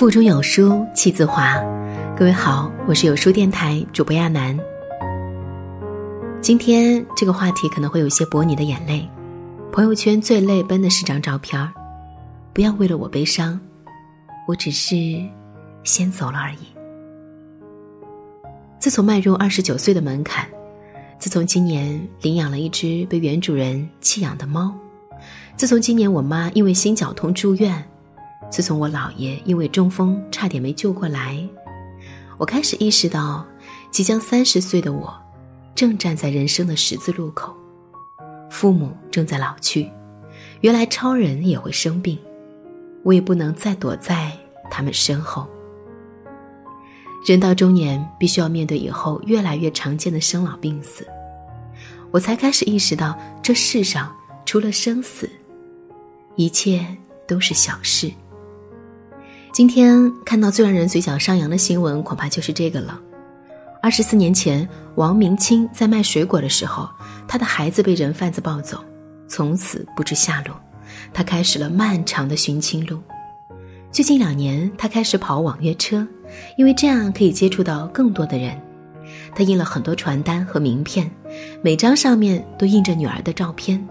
腹中有书气自华，各位好，我是有书电台主播亚楠。今天这个话题可能会有些博你的眼泪。朋友圈最泪奔的是张照片儿，不要为了我悲伤，我只是先走了而已。自从迈入二十九岁的门槛，自从今年领养了一只被原主人弃养的猫，自从今年我妈因为心绞痛住院。自从我姥爷因为中风差点没救过来，我开始意识到，即将三十岁的我，正站在人生的十字路口。父母正在老去，原来超人也会生病，我也不能再躲在他们身后。人到中年，必须要面对以后越来越常见的生老病死，我才开始意识到，这世上除了生死，一切都是小事。今天看到最让人嘴角上扬的新闻，恐怕就是这个了。二十四年前，王明清在卖水果的时候，他的孩子被人贩子抱走，从此不知下落。他开始了漫长的寻亲路。最近两年，他开始跑网约车，因为这样可以接触到更多的人。他印了很多传单和名片，每张上面都印着女儿的照片。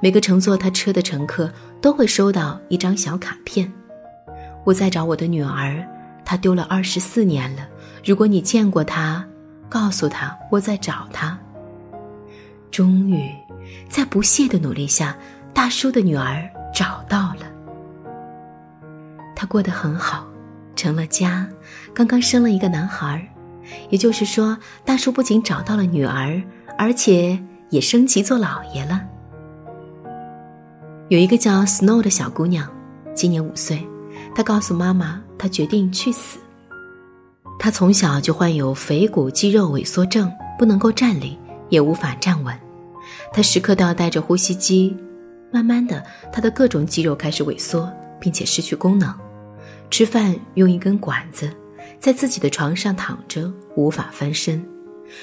每个乘坐他车的乘客都会收到一张小卡片。我在找我的女儿，她丢了二十四年了。如果你见过她，告诉她我在找她。终于，在不懈的努力下，大叔的女儿找到了。他过得很好，成了家，刚刚生了一个男孩。也就是说，大叔不仅找到了女儿，而且也升级做老爷了。有一个叫 Snow 的小姑娘，今年五岁。他告诉妈妈，他决定去死。他从小就患有腓骨肌肉萎缩症，不能够站立，也无法站稳。他时刻都要带着呼吸机。慢慢的，他的各种肌肉开始萎缩，并且失去功能。吃饭用一根管子，在自己的床上躺着，无法翻身。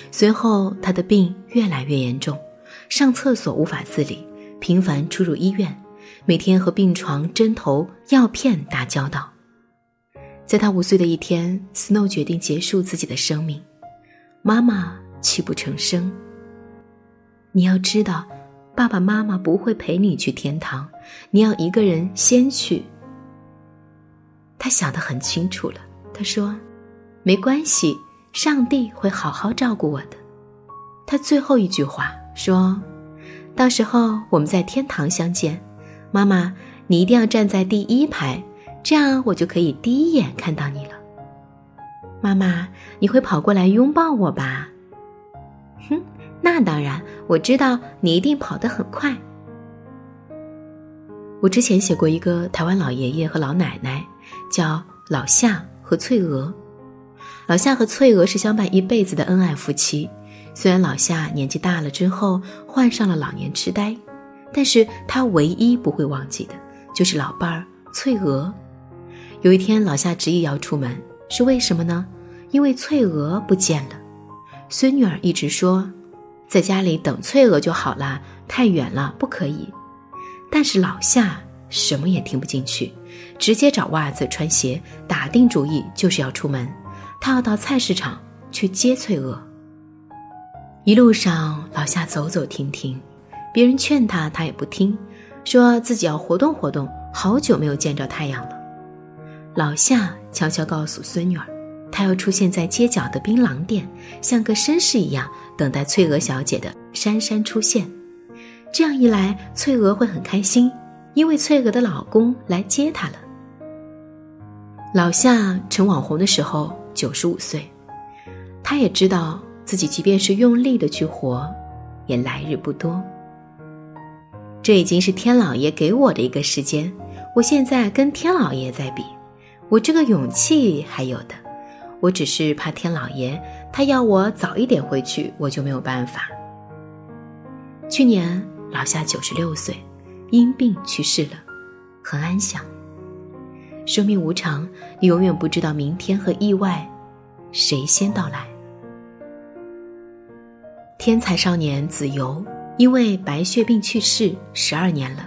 随后，他的病越来越严重，上厕所无法自理，频繁出入医院。每天和病床、针头、药片打交道。在他五岁的一天，Snow 决定结束自己的生命。妈妈泣不成声。你要知道，爸爸妈妈不会陪你去天堂，你要一个人先去。他想得很清楚了。他说：“没关系，上帝会好好照顾我的。”他最后一句话说：“到时候我们在天堂相见。”妈妈，你一定要站在第一排，这样我就可以第一眼看到你了。妈妈，你会跑过来拥抱我吧？哼，那当然，我知道你一定跑得很快。我之前写过一个台湾老爷爷和老奶奶，叫老夏和翠娥。老夏和翠娥是相伴一辈子的恩爱夫妻，虽然老夏年纪大了之后患上了老年痴呆。但是他唯一不会忘记的，就是老伴儿翠娥。有一天，老夏执意要出门，是为什么呢？因为翠娥不见了。孙女儿一直说，在家里等翠娥就好了，太远了，不可以。但是老夏什么也听不进去，直接找袜子穿鞋，打定主意就是要出门。他要到菜市场去接翠娥。一路上，老夏走走停停。别人劝他，他也不听，说自己要活动活动，好久没有见着太阳了。老夏悄悄告诉孙女儿，他要出现在街角的槟榔店，像个绅士一样等待翠娥小姐的姗姗出现。这样一来，翠娥会很开心，因为翠娥的老公来接她了。老夏成网红的时候九十五岁，他也知道自己即便是用力的去活，也来日不多。这已经是天老爷给我的一个时间，我现在跟天老爷在比，我这个勇气还有的，我只是怕天老爷他要我早一点回去，我就没有办法。去年老夏九十六岁，因病去世了，很安详。生命无常，你永远不知道明天和意外，谁先到来。天才少年子由。因为白血病去世十二年了，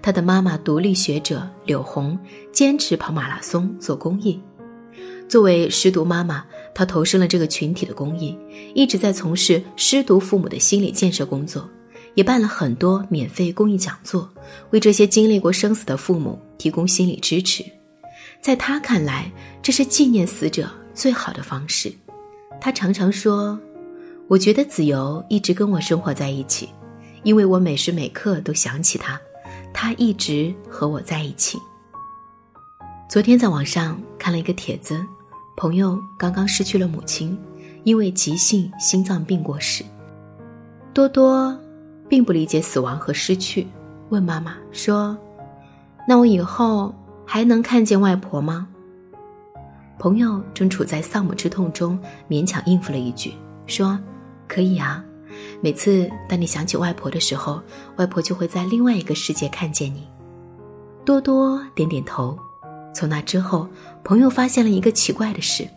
他的妈妈独立学者柳红坚持跑马拉松做公益。作为失独妈妈，她投身了这个群体的公益，一直在从事失独父母的心理建设工作，也办了很多免费公益讲座，为这些经历过生死的父母提供心理支持。在她看来，这是纪念死者最好的方式。她常常说：“我觉得子由一直跟我生活在一起，因为我每时每刻都想起他，他一直和我在一起。”昨天在网上看了一个帖子，朋友刚刚失去了母亲，因为急性心脏病过世。多多并不理解死亡和失去，问妈妈说：“那我以后还能看见外婆吗？”朋友正处在丧母之痛中，勉强应付了一句说：“可以啊，每次当你想起外婆的时候，外婆就会在另外一个世界看见你。”多多点点头。从那之后，朋友发现了一个奇怪的事，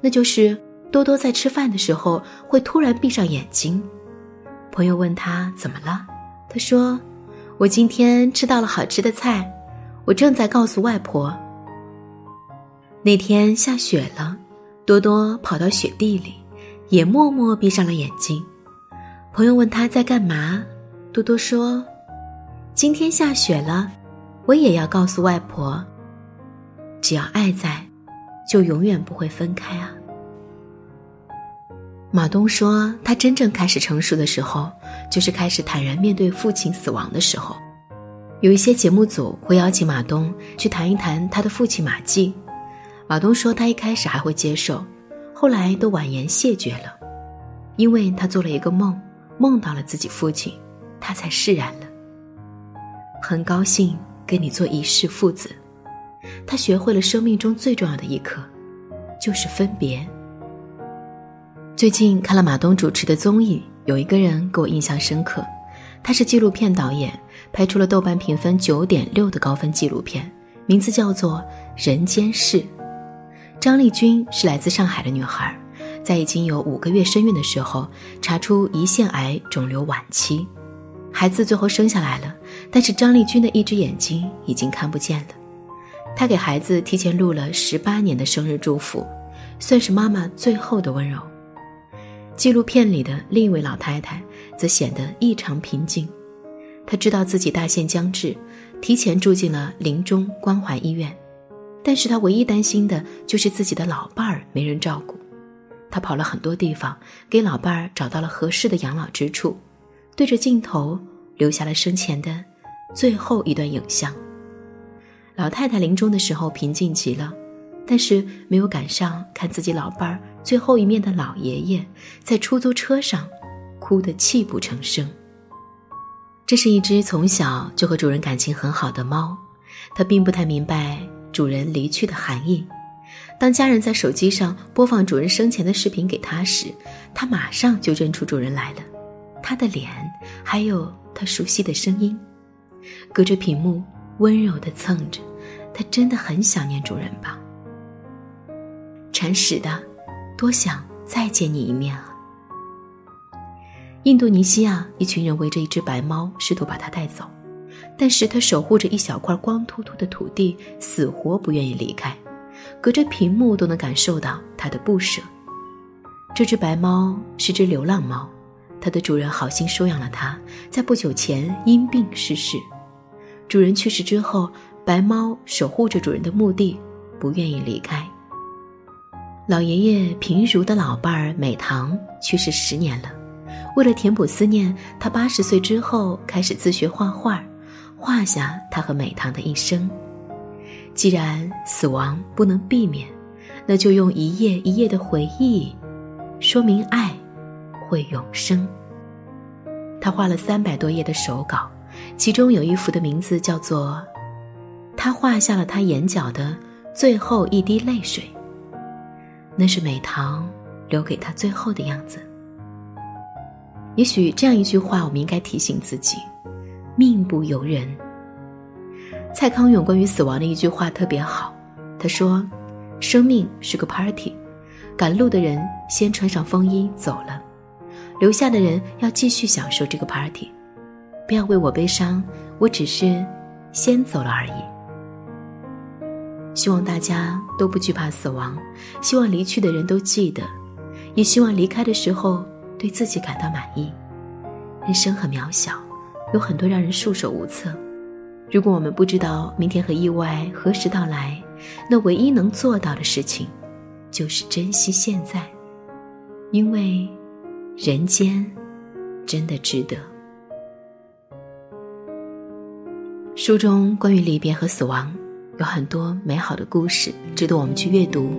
那就是多多在吃饭的时候会突然闭上眼睛。朋友问他怎么了，他说：“我今天吃到了好吃的菜，我正在告诉外婆。”那天下雪了，多多跑到雪地里，也默默闭上了眼睛。朋友问他在干嘛，多多说：“今天下雪了，我也要告诉外婆。”只要爱在，就永远不会分开啊。马东说，他真正开始成熟的时候，就是开始坦然面对父亲死亡的时候。有一些节目组会邀请马东去谈一谈他的父亲马季，马东说他一开始还会接受，后来都婉言谢绝了，因为他做了一个梦，梦到了自己父亲，他才释然了。很高兴跟你做一世父子。他学会了生命中最重要的一课，就是分别。最近看了马东主持的综艺，有一个人给我印象深刻，他是纪录片导演，拍出了豆瓣评分九点六的高分纪录片，名字叫做《人间世》。张丽君是来自上海的女孩，在已经有五个月身孕的时候，查出胰腺癌肿瘤晚期，孩子最后生下来了，但是张丽君的一只眼睛已经看不见了。她给孩子提前录了十八年的生日祝福，算是妈妈最后的温柔。纪录片里的另一位老太太则显得异常平静。她知道自己大限将至，提前住进了临终关怀医院，但是她唯一担心的就是自己的老伴儿没人照顾。他跑了很多地方，给老伴儿找到了合适的养老之处，对着镜头留下了生前的最后一段影像。老太太临终的时候平静极了，但是没有赶上看自己老伴儿最后一面的老爷爷在出租车上哭得泣不成声。这是一只从小就和主人感情很好的猫，它并不太明白主人离去的含义。当家人在手机上播放主人生前的视频给他时，他马上就认出主人来了，他的脸，还有他熟悉的声音，隔着屏幕温柔地蹭着。他真的很想念主人吧？铲屎的，多想再见你一面啊！印度尼西亚一群人围着一只白猫，试图把它带走，但是它守护着一小块光秃秃的土地，死活不愿意离开。隔着屏幕都能感受到它的不舍。这只白猫是只流浪猫，它的主人好心收养了它，在不久前因病逝世。主人去世之后。白猫守护着主人的墓地，不愿意离开。老爷爷平如的老伴儿美棠去世十年了，为了填补思念，他八十岁之后开始自学画画，画下他和美棠的一生。既然死亡不能避免，那就用一页一页的回忆，说明爱会永生。他画了三百多页的手稿，其中有一幅的名字叫做。他画下了他眼角的最后一滴泪水。那是美棠留给他最后的样子。也许这样一句话，我们应该提醒自己：命不由人。蔡康永关于死亡的一句话特别好，他说：“生命是个 party，赶路的人先穿上风衣走了，留下的人要继续享受这个 party。不要为我悲伤，我只是。”先走了而已。希望大家都不惧怕死亡，希望离去的人都记得，也希望离开的时候对自己感到满意。人生很渺小，有很多让人束手无策。如果我们不知道明天和意外何时到来，那唯一能做到的事情，就是珍惜现在，因为人间真的值得。书中关于离别和死亡。有很多美好的故事值得我们去阅读。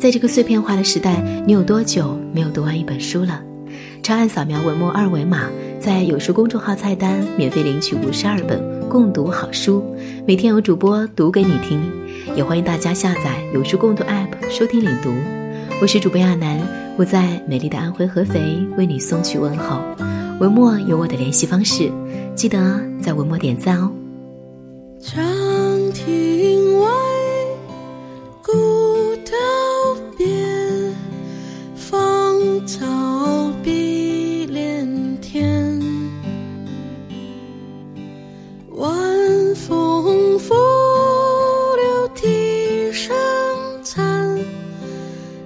在这个碎片化的时代，你有多久没有读完一本书了？长按扫描文末二维码，在有书公众号菜单免费领取五十二本共读好书，每天有主播读给你听。也欢迎大家下载有书共读 App 收听领读。我是主播亚楠，我在美丽的安徽合肥为你送去问候。文末有我的联系方式，记得在文末点赞哦。